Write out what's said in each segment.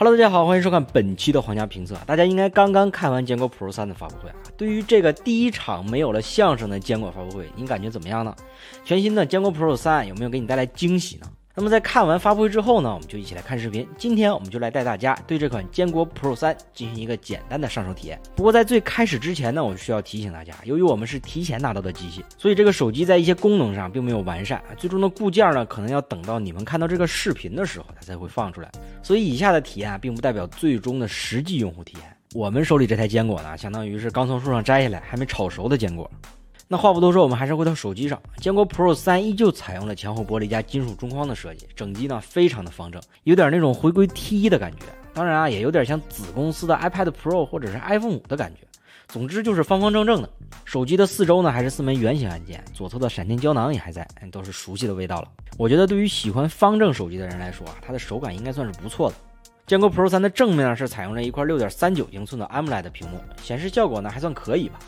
Hello，大家好，欢迎收看本期的皇家评测。大家应该刚刚看完坚果 Pro 三的发布会啊，对于这个第一场没有了相声的坚果发布会，你感觉怎么样呢？全新的坚果 Pro 三有没有给你带来惊喜呢？那么在看完发布会之后呢，我们就一起来看视频。今天我们就来带大家对这款坚果 Pro 3进行一个简单的上手体验。不过在最开始之前呢，我需要提醒大家，由于我们是提前拿到的机器，所以这个手机在一些功能上并没有完善，最终的固件呢，可能要等到你们看到这个视频的时候，它才会放出来。所以以下的体验啊，并不代表最终的实际用户体验。我们手里这台坚果呢，相当于是刚从树上摘下来还没炒熟的坚果。那话不多说，我们还是回到手机上。坚果 Pro 3依旧采用了前后玻璃加金属中框的设计，整机呢非常的方正，有点那种回归 T1 的感觉。当然啊，也有点像子公司的 iPad Pro 或者是 iPhone 五的感觉。总之就是方方正正的。手机的四周呢还是四枚圆形按键，左侧的闪电胶囊也还在，都是熟悉的味道了。我觉得对于喜欢方正手机的人来说啊，它的手感应该算是不错的。坚果 Pro 3的正面呢是采用了一块6.39英寸的 AMOLED 屏幕，显示效果呢还算可以吧。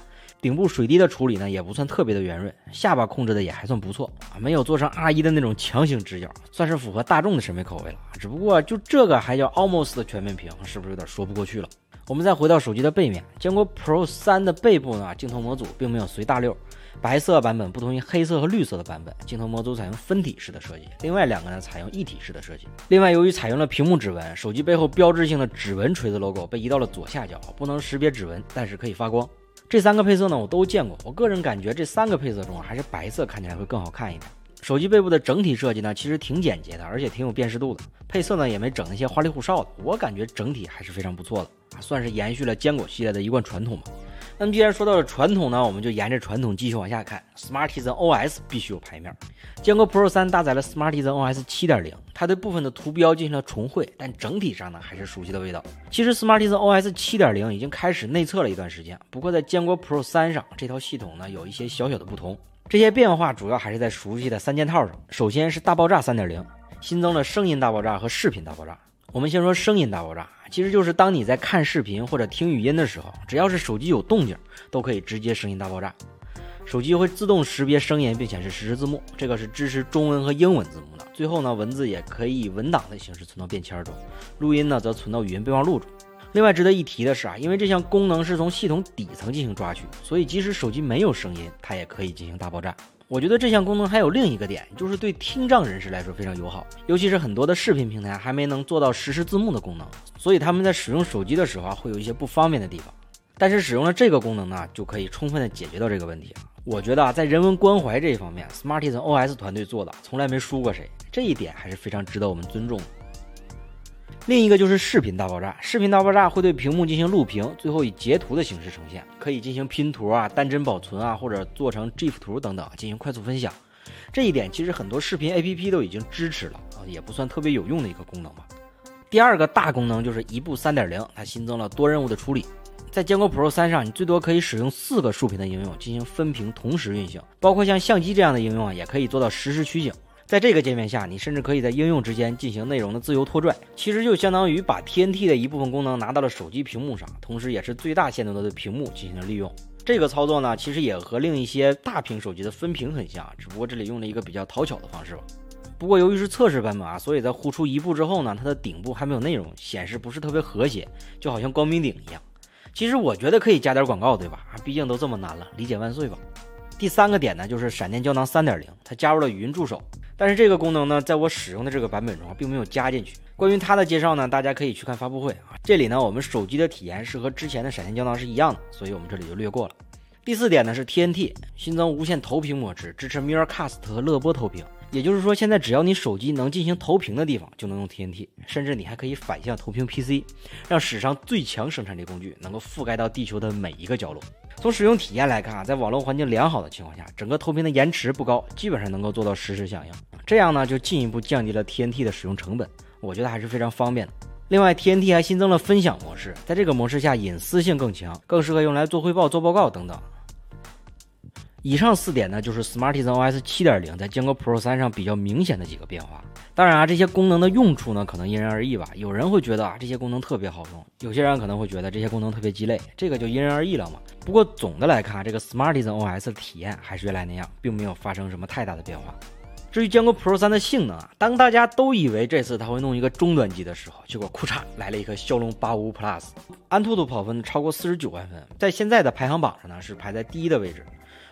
顶部水滴的处理呢也不算特别的圆润，下巴控制的也还算不错啊，没有做成 R1 的那种强行直角，算是符合大众的审美口味了。只不过就这个还叫 Almost 的全面屏，是不是有点说不过去了？我们再回到手机的背面，坚果 Pro 3的背部呢，镜头模组并没有随大溜，白色版本不同于黑色和绿色的版本，镜头模组采用分体式的设计，另外两个呢采用一体式的设计。另外，由于采用了屏幕指纹，手机背后标志性的指纹锤子 logo 被移到了左下角，不能识别指纹，但是可以发光。这三个配色呢，我都见过。我个人感觉这三个配色中，还是白色看起来会更好看一点。手机背部的整体设计呢，其实挺简洁的，而且挺有辨识度的。配色呢，也没整那些花里胡哨的。我感觉整体还是非常不错的，算是延续了坚果系列的一贯传统吧。那么既然说到了传统呢，我们就沿着传统继续往下看。Smartisan OS 必须有牌面。坚果 Pro 3搭载了 Smartisan OS 7.0，它对部分的图标进行了重绘，但整体上呢还是熟悉的味道。其实 Smartisan OS 7.0已经开始内测了一段时间，不过在坚果 Pro 3上，这套系统呢有一些小小的不同。这些变化主要还是在熟悉的三件套上。首先是大爆炸3.0，新增了声音大爆炸和视频大爆炸。我们先说声音大爆炸，其实就是当你在看视频或者听语音的时候，只要是手机有动静，都可以直接声音大爆炸。手机会自动识别声音，并显示实时字幕，这个是支持中文和英文字幕的。最后呢，文字也可以以文档的形式存到便签中，录音呢则存到语音备忘录中。另外值得一提的是啊，因为这项功能是从系统底层进行抓取，所以即使手机没有声音，它也可以进行大爆炸。我觉得这项功能还有另一个点，就是对听障人士来说非常友好，尤其是很多的视频平台还没能做到实时字幕的功能，所以他们在使用手机的时候啊，会有一些不方便的地方。但是使用了这个功能呢，就可以充分的解决到这个问题了。我觉得啊，在人文关怀这一方面，Smartisan OS 团队做的从来没输过谁，这一点还是非常值得我们尊重的。另一个就是视频大爆炸，视频大爆炸会对屏幕进行录屏，最后以截图的形式呈现，可以进行拼图啊、单帧保存啊，或者做成 GIF 图等等进行快速分享。这一点其实很多视频 APP 都已经支持了啊，也不算特别有用的一个功能吧。第二个大功能就是一步3.0，它新增了多任务的处理。在坚果 Pro 3上，你最多可以使用四个竖屏的应用进行分屏同时运行，包括像相机这样的应用啊，也可以做到实时取景。在这个界面下，你甚至可以在应用之间进行内容的自由拖拽，其实就相当于把 TNT 的一部分功能拿到了手机屏幕上，同时也是最大限度的对屏幕进行了利用。这个操作呢，其实也和另一些大屏手机的分屏很像，只不过这里用了一个比较讨巧的方式吧。不过由于是测试版本啊，所以在呼出一步之后呢，它的顶部还没有内容，显示不是特别和谐，就好像光明顶一样。其实我觉得可以加点广告，对吧？毕竟都这么难了，理解万岁吧。第三个点呢，就是闪电胶囊3.0，它加入了语音助手。但是这个功能呢，在我使用的这个版本中并没有加进去。关于它的介绍呢，大家可以去看发布会啊。这里呢，我们手机的体验是和之前的闪现胶囊是一样的，所以我们这里就略过了。第四点呢是 TNT 新增无线投屏模式，支持 Miracast 和乐播投屏。也就是说，现在只要你手机能进行投屏的地方，就能用 TNT，甚至你还可以反向投屏 PC，让史上最强生产力工具能够覆盖到地球的每一个角落。从使用体验来看啊，在网络环境良好的情况下，整个投屏的延迟不高，基本上能够做到实时响应。这样呢，就进一步降低了 TNT 的使用成本，我觉得还是非常方便的。另外，TNT 还新增了分享模式，在这个模式下隐私性更强，更适合用来做汇报、做报告等等。以上四点呢，就是 Smartisan OS 7.0在坚果 Pro 3上比较明显的几个变化。当然啊，这些功能的用处呢，可能因人而异吧。有人会觉得啊，这些功能特别好用；有些人可能会觉得这些功能特别鸡肋，这个就因人而异了嘛。不过总的来看，这个 Smartisan OS 的体验还是原来那样，并没有发生什么太大的变化。至于坚果 Pro 三的性能啊，当大家都以为这次它会弄一个中端机的时候，结果库嚓来了一颗骁龙八五五 Plus，安兔兔跑分超过四十九万分，在现在的排行榜上呢是排在第一的位置。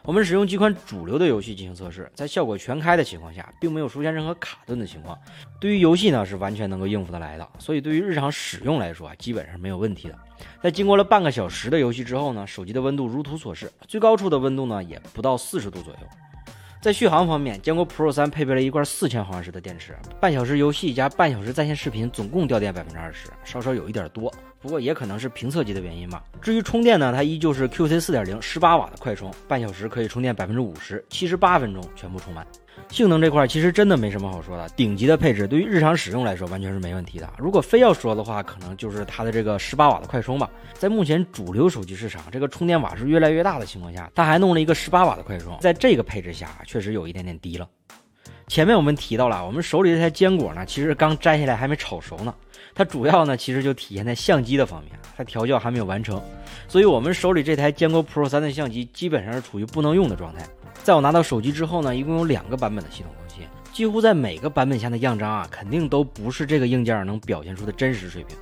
我们使用几款主流的游戏进行测试，在效果全开的情况下，并没有出现任何卡顿的情况。对于游戏呢，是完全能够应付得来的。所以对于日常使用来说啊，基本上没有问题的。在经过了半个小时的游戏之后呢，手机的温度如图所示，最高处的温度呢也不到四十度左右。在续航方面，坚果 Pro 三配备了一块四千毫安时的电池，半小时游戏加半小时在线视频，总共掉电百分之二十，稍稍有一点多。不过也可能是评测机的原因吧。至于充电呢，它依旧是 QC 四点零十八瓦的快充，半小时可以充电百分之五十，七十八分钟全部充满。性能这块其实真的没什么好说的，顶级的配置对于日常使用来说完全是没问题的。如果非要说的话，可能就是它的这个十八瓦的快充吧。在目前主流手机市场，这个充电瓦数越来越大的情况下，它还弄了一个十八瓦的快充，在这个配置下确实有一点点低了。前面我们提到了，我们手里这台坚果呢，其实刚摘下来还没炒熟呢。它主要呢，其实就体现在相机的方面，它调教还没有完成，所以我们手里这台坚果 Pro 三的相机基本上是处于不能用的状态。在我拿到手机之后呢，一共有两个版本的系统更新，几乎在每个版本下的样张啊，肯定都不是这个硬件能表现出的真实水平。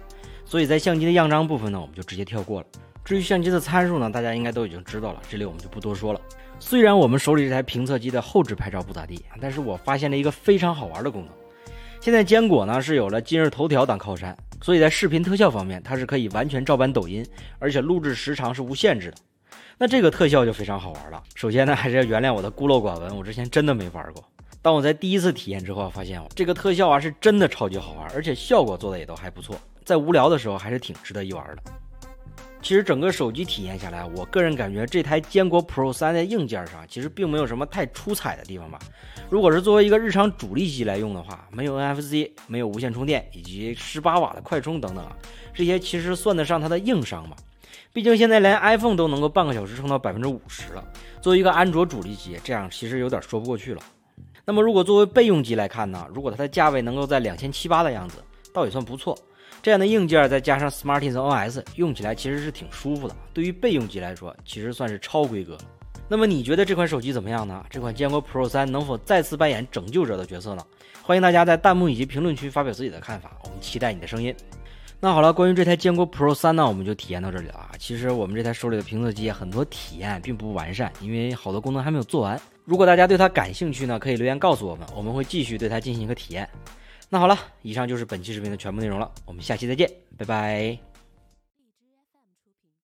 所以在相机的样张部分呢，我们就直接跳过了。至于相机的参数呢，大家应该都已经知道了，这里我们就不多说了。虽然我们手里这台评测机的后置拍照不咋地，但是我发现了一个非常好玩的功能。现在坚果呢是有了今日头条当靠山，所以在视频特效方面，它是可以完全照搬抖音，而且录制时长是无限制的。那这个特效就非常好玩了。首先呢，还是要原谅我的孤陋寡闻，我之前真的没玩过。当我在第一次体验之后，发现这个特效啊是真的超级好玩，而且效果做的也都还不错，在无聊的时候还是挺值得一玩的。其实整个手机体验下来，我个人感觉这台坚果 Pro 三在硬件上其实并没有什么太出彩的地方吧。如果是作为一个日常主力机来用的话，没有 NFC，没有无线充电，以及十八瓦的快充等等啊，这些其实算得上它的硬伤吧。毕竟现在连 iPhone 都能够半个小时充到百分之五十了，作为一个安卓主力机，这样其实有点说不过去了。那么如果作为备用机来看呢？如果它的价位能够在两千七八的样子，倒也算不错。这样的硬件再加上 Smartisan OS，用起来其实是挺舒服的。对于备用机来说，其实算是超规格了。那么你觉得这款手机怎么样呢？这款坚果 Pro 三能否再次扮演拯救者的角色呢？欢迎大家在弹幕以及评论区发表自己的看法，我们期待你的声音。那好了，关于这台坚果 Pro 三呢，我们就体验到这里了啊。其实我们这台手里的评测机很多体验并不完善，因为好多功能还没有做完。如果大家对它感兴趣呢，可以留言告诉我们，我们会继续对它进行一个体验。那好了，以上就是本期视频的全部内容了，我们下期再见，拜拜。